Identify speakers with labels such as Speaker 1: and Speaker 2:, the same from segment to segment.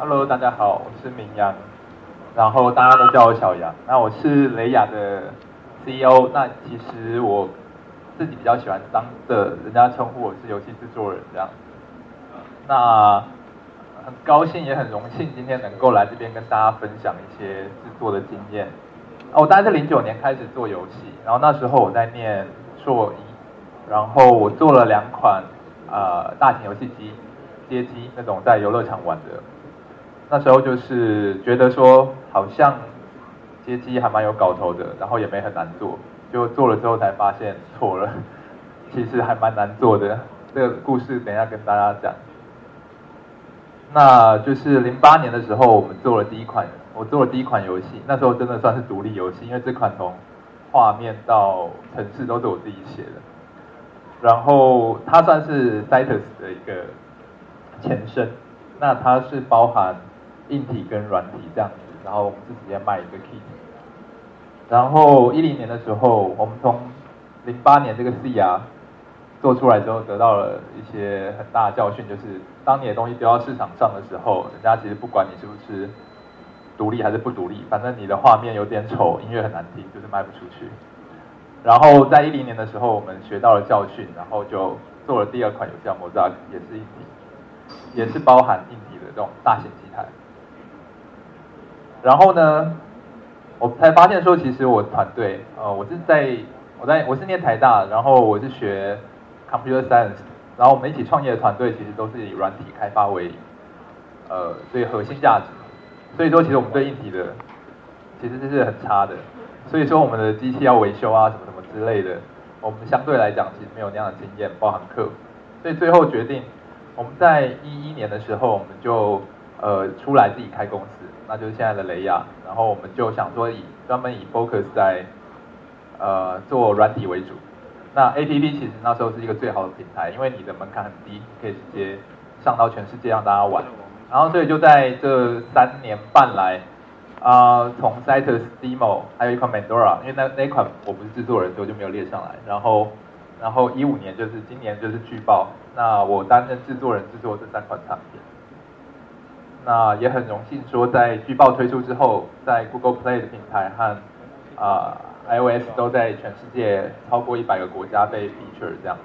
Speaker 1: Hello，大家好，我是明阳，然后大家都叫我小杨。那我是雷亚的 CEO。那其实我自己比较喜欢当的，人家称呼我是游戏制作人这样。那很高兴也很荣幸今天能够来这边跟大家分享一些制作的经验。哦，我大概是零九年开始做游戏，然后那时候我在念硕一，然后我做了两款呃大型游戏机街机那种在游乐场玩的。那时候就是觉得说，好像街机还蛮有搞头的，然后也没很难做，就做了之后才发现错了，其实还蛮难做的。这个故事等一下跟大家讲。那就是零八年的时候，我们做了第一款，我做了第一款游戏，那时候真的算是独立游戏，因为这款从画面到城市都是我自己写的，然后它算是 Citus 的一个前身，那它是包含。硬体跟软体这样子，然后我们是直接卖一个 kit。然后一零年的时候，我们从零八年这个 C 啊做出来之后，得到了一些很大的教训，就是当你的东西丢到市场上的时候，人家其实不管你是不是独立还是不独立，反正你的画面有点丑，音乐很难听，就是卖不出去。然后在一零年的时候，我们学到了教训，然后就做了第二款游戏叫《魔 a 也是硬体，也是包含硬体的这种大型机台。然后呢，我才发现说，其实我团队，呃，我是在我在我是念台大，然后我是学 computer science，然后我们一起创业的团队其实都是以软体开发为呃最核心价值，所以说其实我们对硬体的其实这是很差的，所以说我们的机器要维修啊什么什么之类的，我们相对来讲其实没有那样的经验，包含客服，所以最后决定我们在一一年的时候，我们就呃出来自己开公司。那就是现在的雷亚，然后我们就想说以专门以 focus 在呃做软体为主。那 A P P 其实那时候是一个最好的平台，因为你的门槛很低，可以直接上到全世界让大家玩。然后所以就在这三年半来，啊从 Citus Demo 还有一款 Mandora，因为那那款我不是制作人，所以我就没有列上来。然后然后一五年就是今年就是巨爆，那我担任制作人制作这三款产品。那也很荣幸说，在巨报推出之后，在 Google Play 的平台和啊 iOS 都在全世界超过一百个国家被 feature 这样。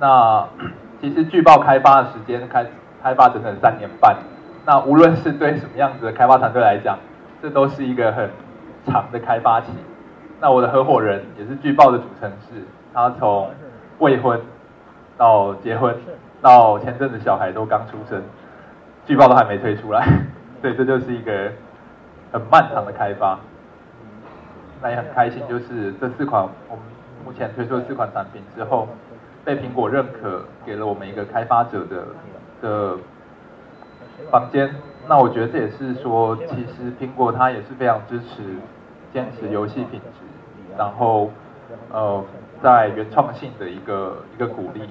Speaker 1: 那 其实巨报开发的时间开开发整整三年半，那无论是对什么样子的开发团队来讲，这都是一个很长的开发期。那我的合伙人也是巨报的主程式，他从未婚到结婚，到前阵子小孩都刚出生。剧报都还没推出来，所以这就是一个很漫长的开发。那也很开心，就是这四款我们目前推出的四款产品之后，被苹果认可，给了我们一个开发者的的房间。那我觉得这也是说，其实苹果它也是非常支持坚持游戏品质，然后呃在原创性的一个一个鼓励。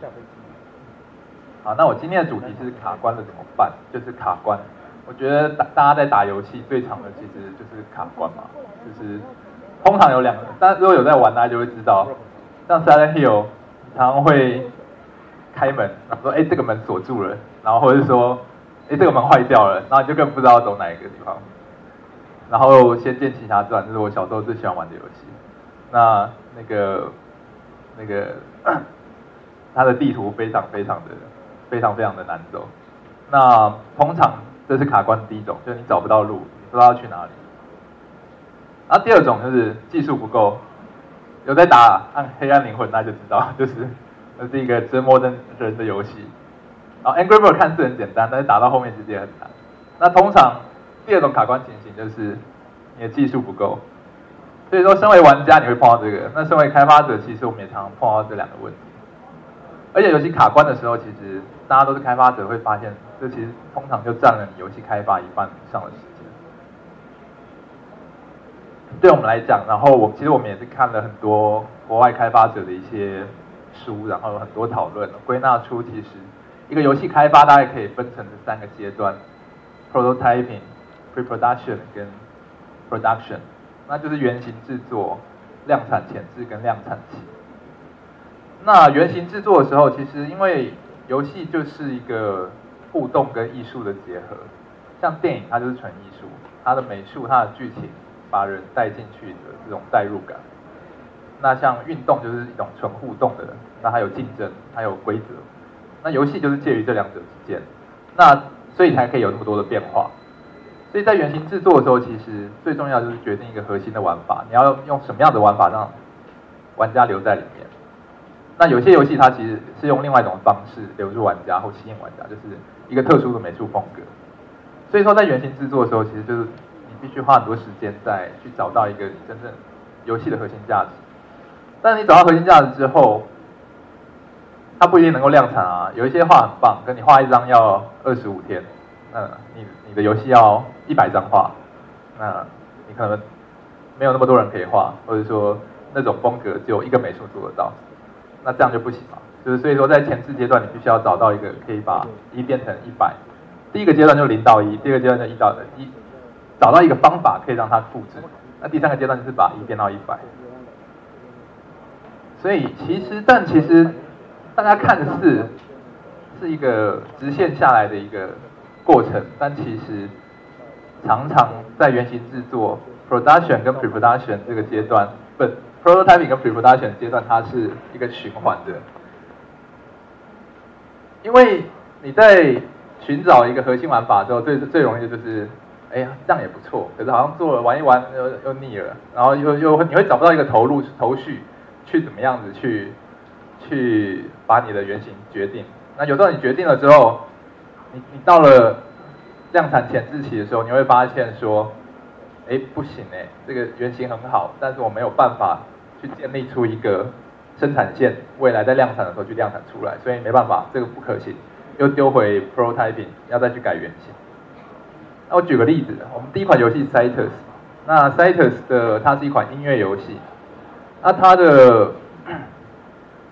Speaker 1: 好，那我今天的主题是卡关了怎么办？就是卡关。我觉得大大家在打游戏最长的其实就是卡关嘛，就是通常有两个，但如果有在玩大家就会知道，像 Silent Hill 常常会开门，然后说哎这个门锁住了，然后或者说哎这个门坏掉了，然后你就更不知道走哪一个地方。然后《仙剑奇侠传》这是我小时候最喜欢玩的游戏，那那个那个 它的地图非常非常的。非常非常的难走，那通常这是卡关第一种，就是你找不到路，不知道去哪里。然后第二种就是技术不够，有在打《暗黑暗灵魂》那就知道，就是那是一个折磨人人的游戏。然后《Angry Bird》看似很简单，但是打到后面其实也很难。那通常第二种卡关情形就是你的技术不够，所以说身为玩家你会碰到这个，那身为开发者其实我们也常常碰到这两个问题。而且游戏卡关的时候，其实大家都是开发者，会发现这其实通常就占了你游戏开发一半以上的时间。对我们来讲，然后我其实我们也是看了很多国外开发者的一些书，然后有很多讨论，归纳出其实一个游戏开发大概可以分成这三个阶段：prototyping、pre-production 跟 production，那就是原型制作、量产前置跟量产期。那原型制作的时候，其实因为游戏就是一个互动跟艺术的结合。像电影，它就是纯艺术，它的美术、它的剧情，把人带进去的这种代入感。那像运动就是一种纯互动的，那还有竞争，还有规则。那游戏就是介于这两者之间，那所以才可以有那么多的变化。所以在原型制作的时候，其实最重要就是决定一个核心的玩法，你要用什么样的玩法让玩家留在里面。那有些游戏它其实是用另外一种方式留住玩家或吸引玩家，就是一个特殊的美术风格。所以说在原型制作的时候，其实就是你必须花很多时间在去找到一个你真正游戏的核心价值。但你找到核心价值之后，它不一定能够量产啊。有一些画很棒，跟你画一张要二十五天，那你你的游戏要一百张画，那你可能没有那么多人可以画，或者说那种风格只有一个美术做得到，那这样就不行嘛。就是所以说在前置阶段，你必须要找到一个可以把一变成一百。第一个阶段就零到一，第二个阶段就一到一，找到一个方法可以让它复制。那第三个阶段就是把一变到一百。所以其实，但其实大家看似是一个直线下来的一个过程，但其实常常在原型制作 （production） 跟 pre-production 这个阶段，不，prototyping 跟 pre-production 阶段，它是一个循环的。因为你在寻找一个核心玩法之后，最最容易的就是，哎呀，这样也不错，可是好像做了玩一玩又又腻了，然后又又你会找不到一个投入头绪。去怎么样子去去把你的原型决定？那有时候你决定了之后，你你到了量产前置期的时候，你会发现说，哎，不行哎，这个原型很好，但是我没有办法去建立出一个生产线，未来在量产的时候去量产出来，所以没办法，这个不可行，又丢回 prototyping，要再去改原型。那我举个例子，我们第一款游戏 Citus，那 Citus 的它是一款音乐游戏。那它的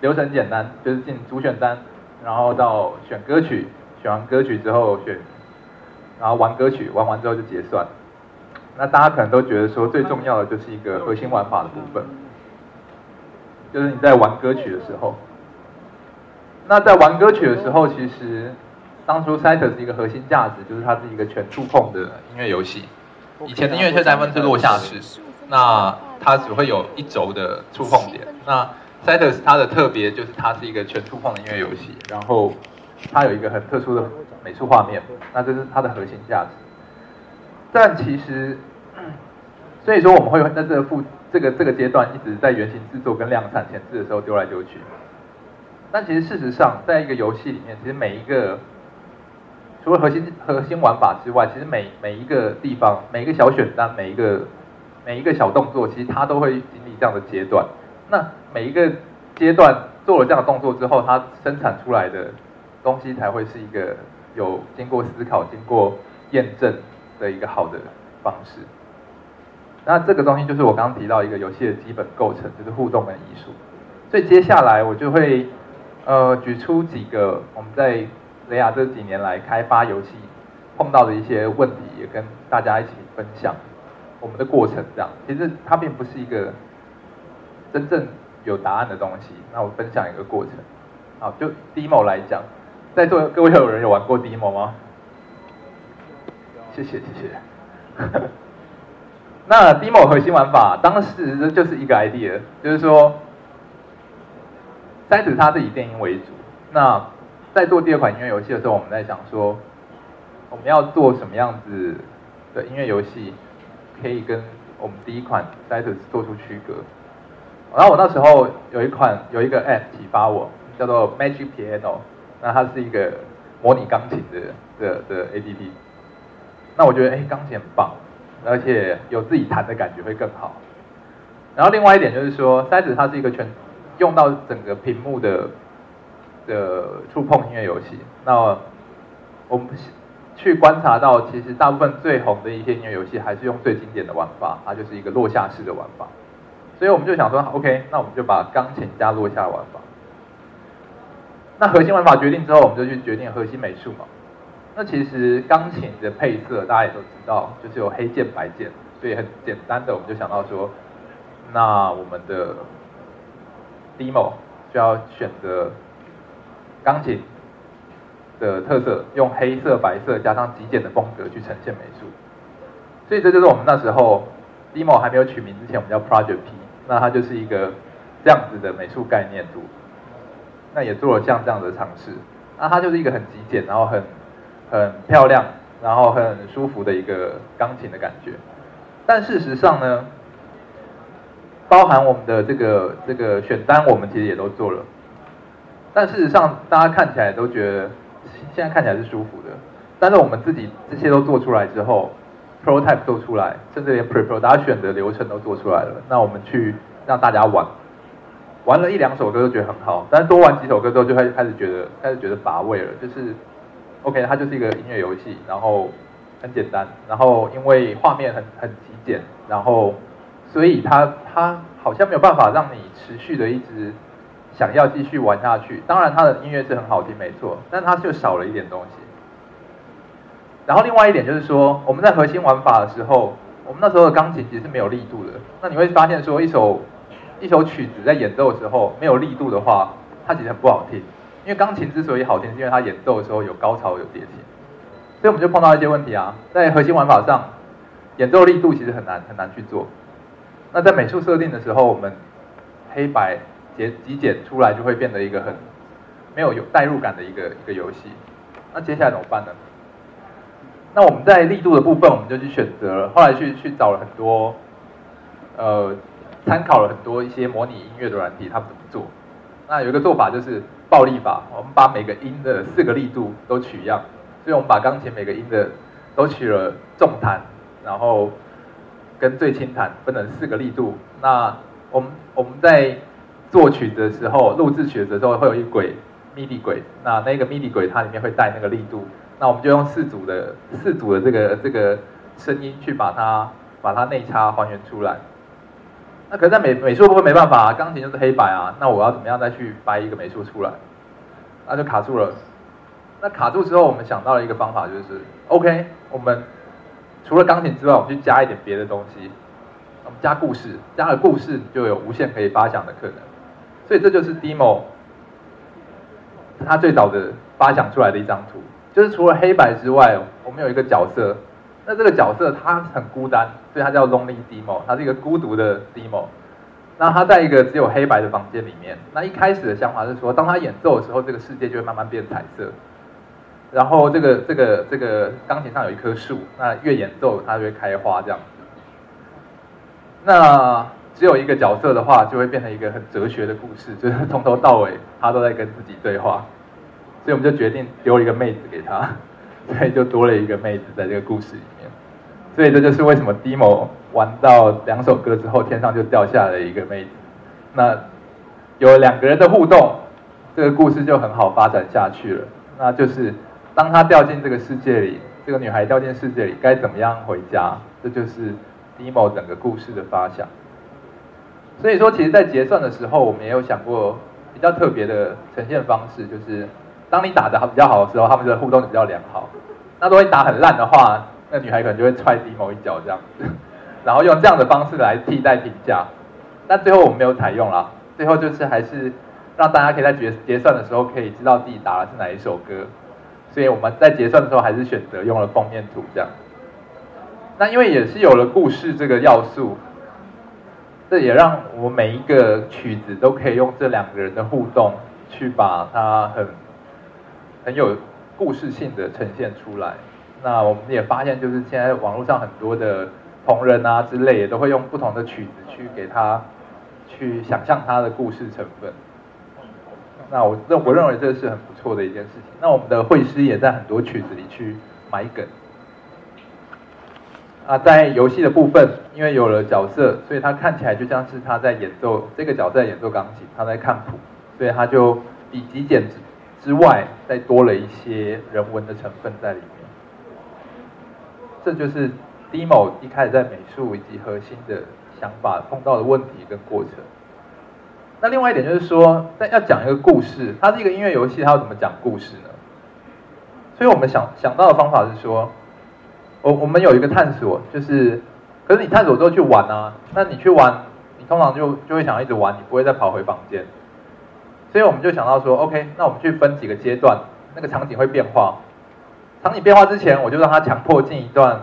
Speaker 1: 流程简单，就是进主选单，然后到选歌曲，选完歌曲之后选，然后玩歌曲，玩完之后就结算。那大家可能都觉得说最重要的就是一个核心玩法的部分，就是你在玩歌曲的时候。那在玩歌曲的时候，其实当初 Cytus 一个核心价值就是它是一个全触控的音乐游戏。以前的音乐圈三分是落下式，那它只会有一轴的触碰点。那 Cytus 它的特别就是它是一个全触碰的音乐游戏，然后它有一个很特殊的美术画面，那这是它的核心价值。但其实，所以说我们会在这个复这个这个阶段一直在原型制作跟量产前置的时候丢来丢去。但其实事实上，在一个游戏里面，其实每一个除了核心核心玩法之外，其实每每一个地方每一个小选单每一个。每一个小动作，其实它都会经历这样的阶段。那每一个阶段做了这样的动作之后，它生产出来的东西才会是一个有经过思考、经过验证的一个好的方式。那这个东西就是我刚刚提到一个游戏的基本构成，就是互动跟艺术。所以接下来我就会呃举出几个我们在雷亚这几年来开发游戏碰到的一些问题，也跟大家一起分享。我们的过程这样，其实它并不是一个真正有答案的东西。那我分享一个过程，好，就 demo 来讲，在座各位有人有玩过 demo 吗？谢谢谢谢。那 demo 核心玩法当时就是一个 idea，就是说，三子它是以电音为主。那在做第二款音乐游戏的时候，我们在想说，我们要做什么样子的音乐游戏？可以跟我们第一款 Citus 做出区隔。然后我那时候有一款有一个 App 启发我，叫做 Magic Piano。那它是一个模拟钢琴的的的 APP。那我觉得哎，钢琴很棒，而且有自己弹的感觉会更好。然后另外一点就是说塞子它是一个全用到整个屏幕的的触碰音乐游戏。那我们。去观察到，其实大部分最红的一些音乐游戏还是用最经典的玩法，它就是一个落下式的玩法。所以我们就想说，OK，那我们就把钢琴加落下玩法。那核心玩法决定之后，我们就去决定核心美术嘛。那其实钢琴的配色大家也都知道，就是有黑键白键，所以很简单的我们就想到说，那我们的 demo 就要选择钢琴。的特色，用黑色、白色加上极简的风格去呈现美术。所以这就是我们那时候 demo 还没有取名之前，我们叫 Project P，那它就是一个这样子的美术概念图。那也做了像这样的尝试，那它就是一个很极简，然后很很漂亮，然后很舒服的一个钢琴的感觉。但事实上呢，包含我们的这个这个选单，我们其实也都做了。但事实上，大家看起来都觉得现在看起来是舒服的。但是我们自己这些都做出来之后，prototype 做出来，甚至连 pre-production 的流程都做出来了。那我们去让大家玩，玩了一两首歌都觉得很好，但是多玩几首歌之后，就会开始觉得开始觉得乏味了。就是 OK，它就是一个音乐游戏，然后很简单，然后因为画面很很极简，然后所以它它好像没有办法让你持续的一直。想要继续玩下去，当然它的音乐是很好听，没错，但它就少了一点东西。然后另外一点就是说，我们在核心玩法的时候，我们那时候的钢琴其实是没有力度的。那你会发现说，一首一首曲子在演奏的时候没有力度的话，它其实很不好听。因为钢琴之所以好听，是因为它演奏的时候有高潮有跌起。所以我们就碰到一些问题啊，在核心玩法上，演奏力度其实很难很难去做。那在美术设定的时候，我们黑白。极极简出来就会变得一个很没有有代入感的一个一个游戏。那接下来怎么办呢？那我们在力度的部分，我们就去选择，后来去去找了很多，呃，参考了很多一些模拟音乐的软体，他们怎么做？那有一个做法就是暴力法，我们把每个音的四个力度都取样，所以我们把钢琴每个音的都取了重弹，然后跟最轻弹分成四个力度。那我们我们在作曲的时候，录制曲的时候会有一轨 MIDI 轨，那那个 MIDI 轨它里面会带那个力度，那我们就用四组的四组的这个这个声音去把它把它内插还原出来。那可是在美美术部分没办法，啊钢琴就是黑白啊，那我要怎么样再去掰一个美术出来？那就卡住了。那卡住之后，我们想到了一个方法，就是 OK，我们除了钢琴之外，我们去加一点别的东西，我们加故事，加了故事就有无限可以发想的可能。所以这就是 demo，它最早的发想出来的一张图，就是除了黑白之外，我们有一个角色，那这个角色他很孤单，所以他叫 lonely demo，他是一个孤独的 demo。那他在一个只有黑白的房间里面，那一开始的想法是说，当他演奏的时候，这个世界就会慢慢变彩色，然后这个这个这个钢琴上有一棵树，那越演奏它就会开花这样子。那只有一个角色的话，就会变成一个很哲学的故事，就是从头到尾他都在跟自己对话，所以我们就决定丢一个妹子给他，所以就多了一个妹子在这个故事里面，所以这就是为什么 demo 玩到两首歌之后，天上就掉下了一个妹子，那有两个人的互动，这个故事就很好发展下去了。那就是当他掉进这个世界里，这个女孩掉进世界里，该怎么样回家？这就是 demo 整个故事的发想。所以说，其实，在结算的时候，我们也有想过比较特别的呈现方式，就是当你打的比较好的时候，他们的互动比较良好。那如果你打很烂的话，那女孩可能就会踹低某一脚这样子，然后用这样的方式来替代评价。那最后我们没有采用啦，最后就是还是让大家可以在结结算的时候可以知道自己打的是哪一首歌。所以我们在结算的时候还是选择用了封面图这样。那因为也是有了故事这个要素。这也让我每一个曲子都可以用这两个人的互动，去把它很很有故事性的呈现出来。那我们也发现，就是现在网络上很多的同人啊之类，也都会用不同的曲子去给他去想象他的故事成分。那我认我认为这是很不错的一件事情。那我们的会师也在很多曲子里去埋梗。啊，在游戏的部分，因为有了角色，所以他看起来就像是他在演奏这个角色在演奏钢琴，他在看谱，所以他就比极简之外，再多了一些人文的成分在里面。这就是 demo 一开始在美术以及核心的想法碰到的问题跟过程。那另外一点就是说，但要讲一个故事，它是一个音乐游戏，它要怎么讲故事呢？所以我们想想到的方法是说。我我们有一个探索，就是，可是你探索之后去玩啊，那你去玩，你通常就就会想要一直玩，你不会再跑回房间。所以我们就想到说，OK，那我们去分几个阶段，那个场景会变化。场景变化之前，我就让他强迫进一段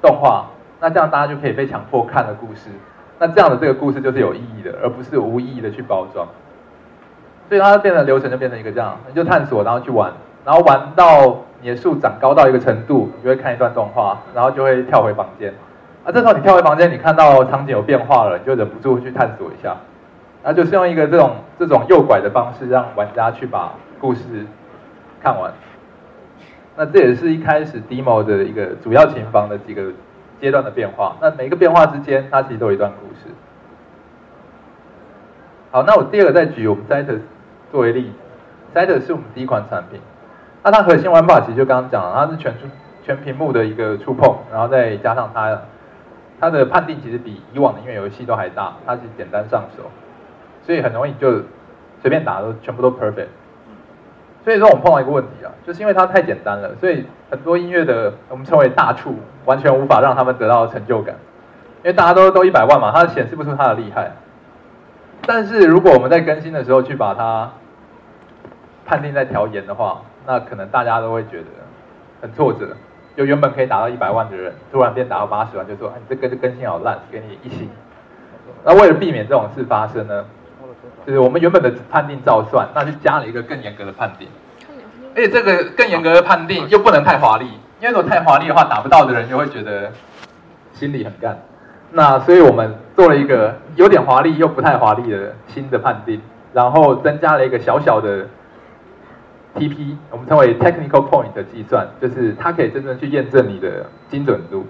Speaker 1: 动画，那这样大家就可以被强迫看的故事。那这样的这个故事就是有意义的，而不是无意义的去包装。所以它变成流程就变成一个这样，你就探索，然后去玩，然后玩到你的树长高到一个程度，你就会看一段动画，然后就会跳回房间。啊，这时候你跳回房间，你看到场景有变化了，你就忍不住去探索一下。那就是用一个这种这种诱拐的方式，让玩家去把故事看完。那这也是一开始 demo 的一个主要琴房的几个阶段的变化。那每一个变化之间，它其实都有一段故事。好，那我第二个再举我们 z e t 作为例子 z e t 是我们第一款产品。那它核心玩法其实就刚刚讲了，它是全全屏幕的一个触碰，然后再加上它它的判定其实比以往的音乐游戏都还大，它是简单上手，所以很容易就随便打都全部都 perfect。所以说我们碰到一个问题啊，就是因为它太简单了，所以很多音乐的我们称为大触，完全无法让他们得到成就感，因为大家都都一百万嘛，它显示不出它的厉害。但是如果我们在更新的时候去把它判定在调严的话，那可能大家都会觉得很挫折。就原本可以达到一百万的人，突然变达到八十万，就说：“哎，你这个更新好烂，给你一星。”那为了避免这种事发生呢，就是我们原本的判定照算，那就加了一个更严格的判定。而且这个更严格的判定又不能太华丽，因为如果太华丽的话，打不到的人就会觉得心里很干。那所以我们做了一个有点华丽又不太华丽的新的判定，然后增加了一个小小的 TP，我们称为 Technical Point 的计算，就是它可以真正去验证你的精准度，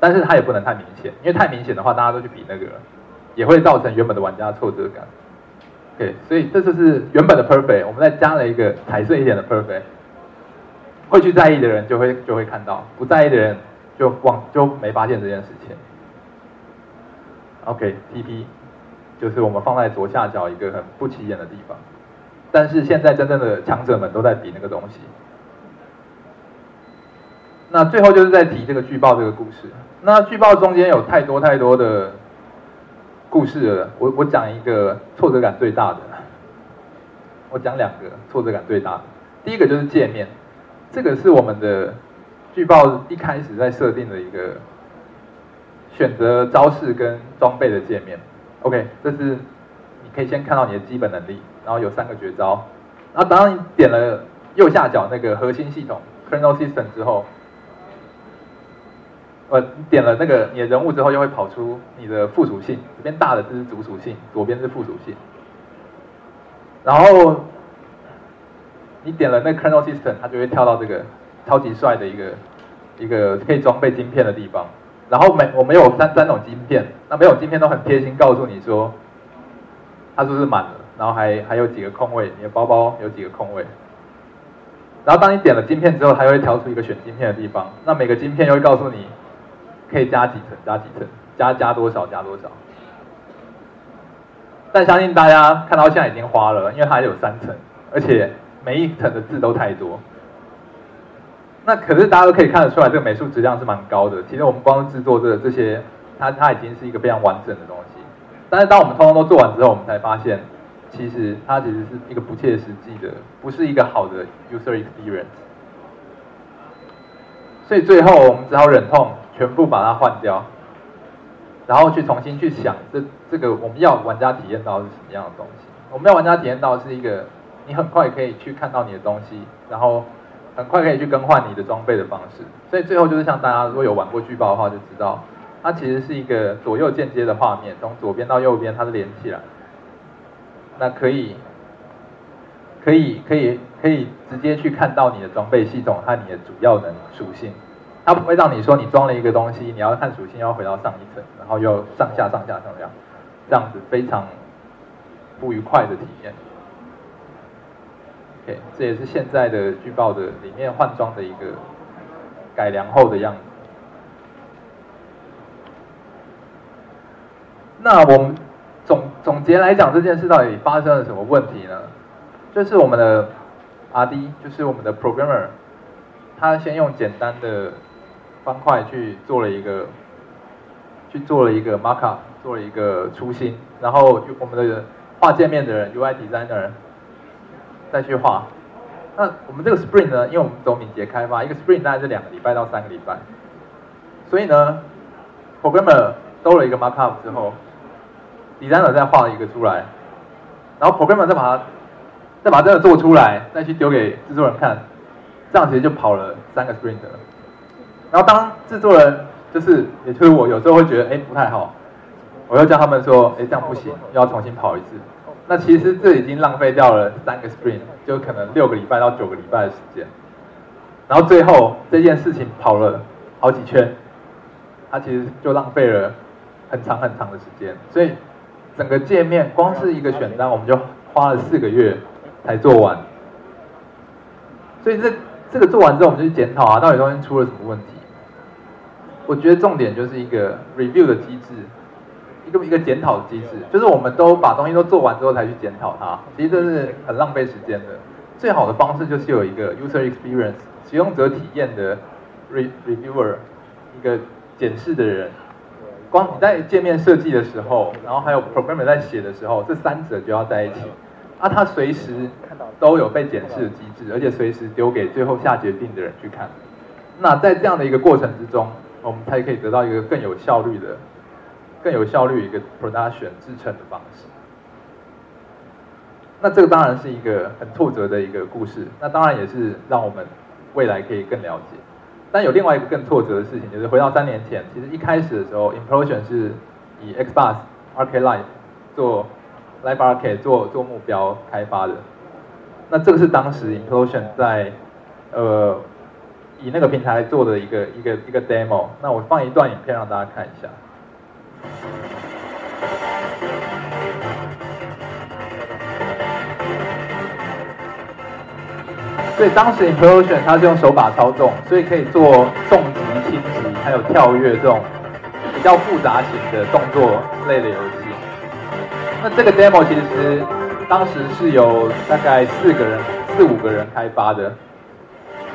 Speaker 1: 但是它也不能太明显，因为太明显的话，大家都去比那个，也会造成原本的玩家挫折感。OK，所以这就是原本的 Perfect，我们再加了一个彩色一点的 Perfect，会去在意的人就会就会看到，不在意的人就忘就没发现这件事情。OK，TP 就是我们放在左下角一个很不起眼的地方，但是现在真正的强者们都在比那个东西。那最后就是在提这个巨报这个故事。那巨报中间有太多太多的故事了，我我讲一个挫折感最大的，我讲两个挫折感最大的。第一个就是界面，这个是我们的剧报一开始在设定的一个。选择招式跟装备的界面，OK，这是你可以先看到你的基本能力，然后有三个绝招，然后当你点了右下角那个核心系统 Kernel System 之后，呃，你点了那个你的人物之后，又会跑出你的附属性，这边大的这是主属性，左边是附属性，然后你点了那 Kernel System，它就会跳到这个超级帅的一个一个可以装备晶片的地方。然后每我们有三三种晶片，那每种晶片都很贴心告诉你说，它是不是满了，然后还还有几个空位，你的包包有几个空位。然后当你点了晶片之后，它又会调出一个选晶片的地方，那每个晶片又会告诉你可以加几层，加几层，加加多少，加多少。但相信大家看到现在已经花了，因为它有三层，而且每一层的字都太多。那可是大家都可以看得出来，这个美术质量是蛮高的。其实我们光制作这这些，它它已经是一个非常完整的东西。但是当我们通通都做完之后，我们才发现，其实它其实是一个不切实际的，不是一个好的 user experience。所以最后我们只好忍痛全部把它换掉，然后去重新去想这这个我们要玩家体验到是什么样的东西。我们要玩家体验到是一个你很快可以去看到你的东西，然后。很快可以去更换你的装备的方式，所以最后就是像大家如果有玩过巨报的话，就知道它其实是一个左右间接的画面，从左边到右边它是连起来，那可以可以可以可以直接去看到你的装备系统和你的主要的属性，它不会让你说你装了一个东西，你要看属性要回到上一层，然后又上下上下上下，这样子非常不愉快的体验。OK，这也是现在的剧报的里面换装的一个改良后的样子。那我们总总结来讲，这件事到底发生了什么问题呢？就是我们的 RD，就是我们的 Programmer，他先用简单的方块去做了一个去做了一个 Markup，做了一个初心，然后就我们的画界面的人 UI Designer。再去画，那我们这个 Spring 呢，因为我们走敏捷开发，一个 Spring 大概是两个礼拜到三个礼拜，所以呢，Programmer 兜了一个 Markup 之后，Designer 再画了一个出来，然后 Programmer 再把它再把这个做出来，再去丢给制作人看，这样其实就跑了三个 Spring 的。然后当制作人就是，也就是我有时候会觉得哎不太好，我又叫他们说哎这样不行，又要重新跑一次。那其实这已经浪费掉了三个 Spring，就可能六个礼拜到九个礼拜的时间。然后最后这件事情跑了好几圈，它其实就浪费了很长很长的时间。所以整个界面光是一个选单，我们就花了四个月才做完。所以这这个做完之后，我们就去检讨啊，到底中间出了什么问题。我觉得重点就是一个 review 的机制，一个一个检讨的机制，就是我们都把东西都做完之后才去检讨它，其实这是很浪费时间的。最好的方式就是有一个 user experience 使用者体验的 reviewer，一个检视的人。光你在界面设计的时候，然后还有 programmer 在写的时候，这三者就要在一起。啊，他随时都有被检视的机制，而且随时丢给最后下决定的人去看。那在这样的一个过程之中，我们才可以得到一个更有效率的、更有效率一个 production 制成的方式。那这个当然是一个很挫折的一个故事，那当然也是让我们未来可以更了解。但有另外一个更挫折的事情，就是回到三年前，其实一开始的时候，Implosion 是以 Xbox Arcade Live 做 Live Arcade 做做目标开发的。那这个是当时 Implosion 在呃。以那个平台做的一个一个一个 demo，那我放一段影片让大家看一下。所以当时 Implosion 它是用手把操纵，所以可以做重击、轻击，还有跳跃这种比较复杂型的动作类的游戏。那这个 demo 其实当时是有大概四个人、四五个人开发的。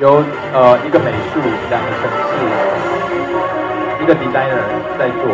Speaker 1: 有呃一个美术，两个城市，一个 designer 在做。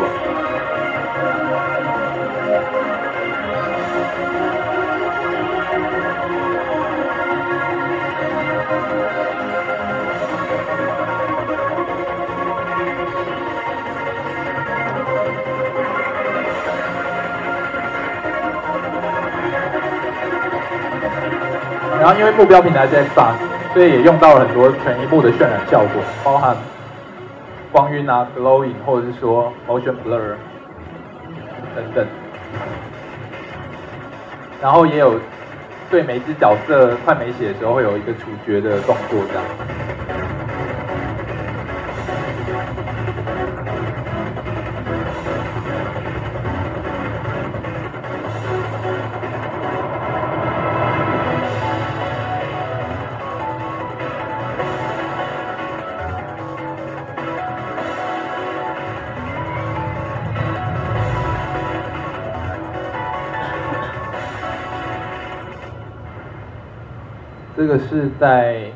Speaker 1: 然后因为目标平台是 Xbox。所以也用到了很多全一幕的渲染效果，包含光晕啊、glowing，或者是说 motion blur 等等。然后也有对每只角色快没血的时候，会有一个处决的动作这样。这个是在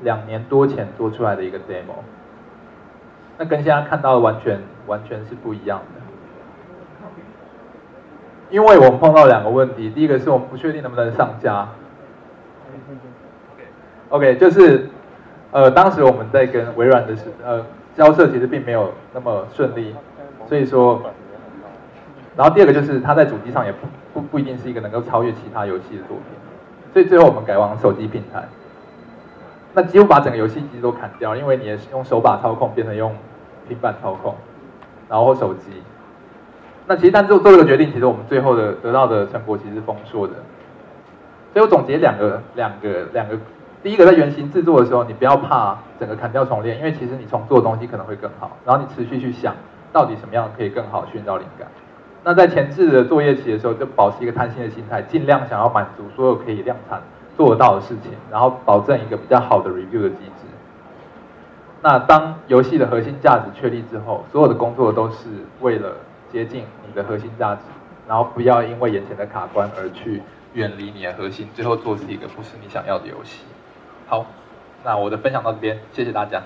Speaker 1: 两年多前做出来的一个 demo，那跟现在看到的完全完全是不一样的。因为我们碰到两个问题，第一个是我们不确定能不能上架。OK，就是呃，当时我们在跟微软的是呃交涉，其实并没有那么顺利，所以说，然后第二个就是它在主机上也不不不一定是一个能够超越其他游戏的作品。所以最后我们改往手机平台，那几乎把整个游戏机都砍掉，因为你也是用手把操控变成用平板操控，然后手机。那其实但做做这个决定，其实我们最后的得到的成果其实是丰硕的。所以我总结两个两个两个，第一个在原型制作的时候，你不要怕整个砍掉重练，因为其实你重做的东西可能会更好。然后你持续去想，到底什么样可以更好寻找灵感。那在前置的作业期的时候，就保持一个贪心的心态，尽量想要满足所有可以量产做得到的事情，然后保证一个比较好的 review 的机制。那当游戏的核心价值确立之后，所有的工作都是为了接近你的核心价值，然后不要因为眼前的卡关而去远离你的核心，最后做出一个不是你想要的游戏。好，那我的分享到这边，谢谢大家。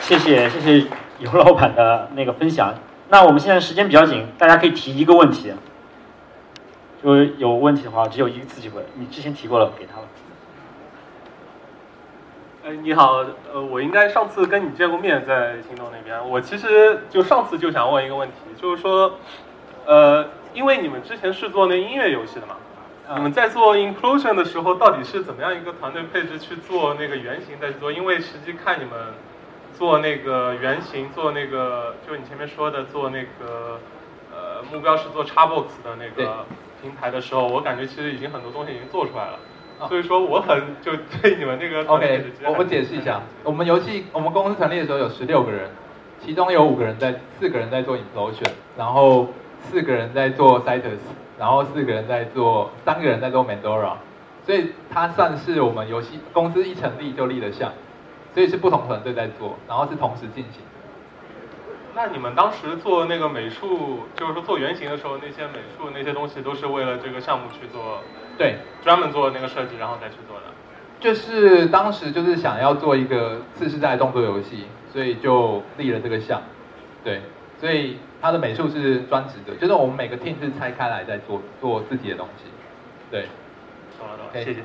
Speaker 2: 谢谢，谢谢。尤老板的那个分享，那我们现在时间比较紧，大家可以提一个问题，如果有问题的话，只有一次机会。你之前提过了，给他了。
Speaker 3: 哎，你好，呃，我应该上次跟你见过面，在京东那边。我其实就上次就想问一个问题，就是说，呃，因为你们之前是做那音乐游戏的嘛，你们在做 inclusion 的时候，到底是怎么样一个团队配置去做那个原型再去做？因为实际看你们做那个原型，做那个就你前面说的做那个呃目标是做 Xbox 的那个平台的时候，我感觉其实已经很多东西已经做出来了。所以说我很就对你们那个
Speaker 1: OK，我我解释一下，我们游戏我们公司成立的时候有十六个人，其中有五个人在，四个人在做 Implosion，然后四个人在做 Citus，然后四个人在做，三个人在做 Mandora，所以它算是我们游戏公司一成立就立了项，所以是不同团队在做，然后是同时进行。
Speaker 3: 那你们当时做那个美术，就是说做原型的时候，那些美术那些东西都是为了这个项目去做？
Speaker 1: 对，
Speaker 3: 专门做那个设计，然后再去做的。
Speaker 1: 就是当时就是想要做一个次世代动作游戏，所以就立了这个项。对，所以它的美术是专职的，就是我们每个 team 是拆开来在做做自己的东西。对，
Speaker 3: 懂了懂了，谢谢。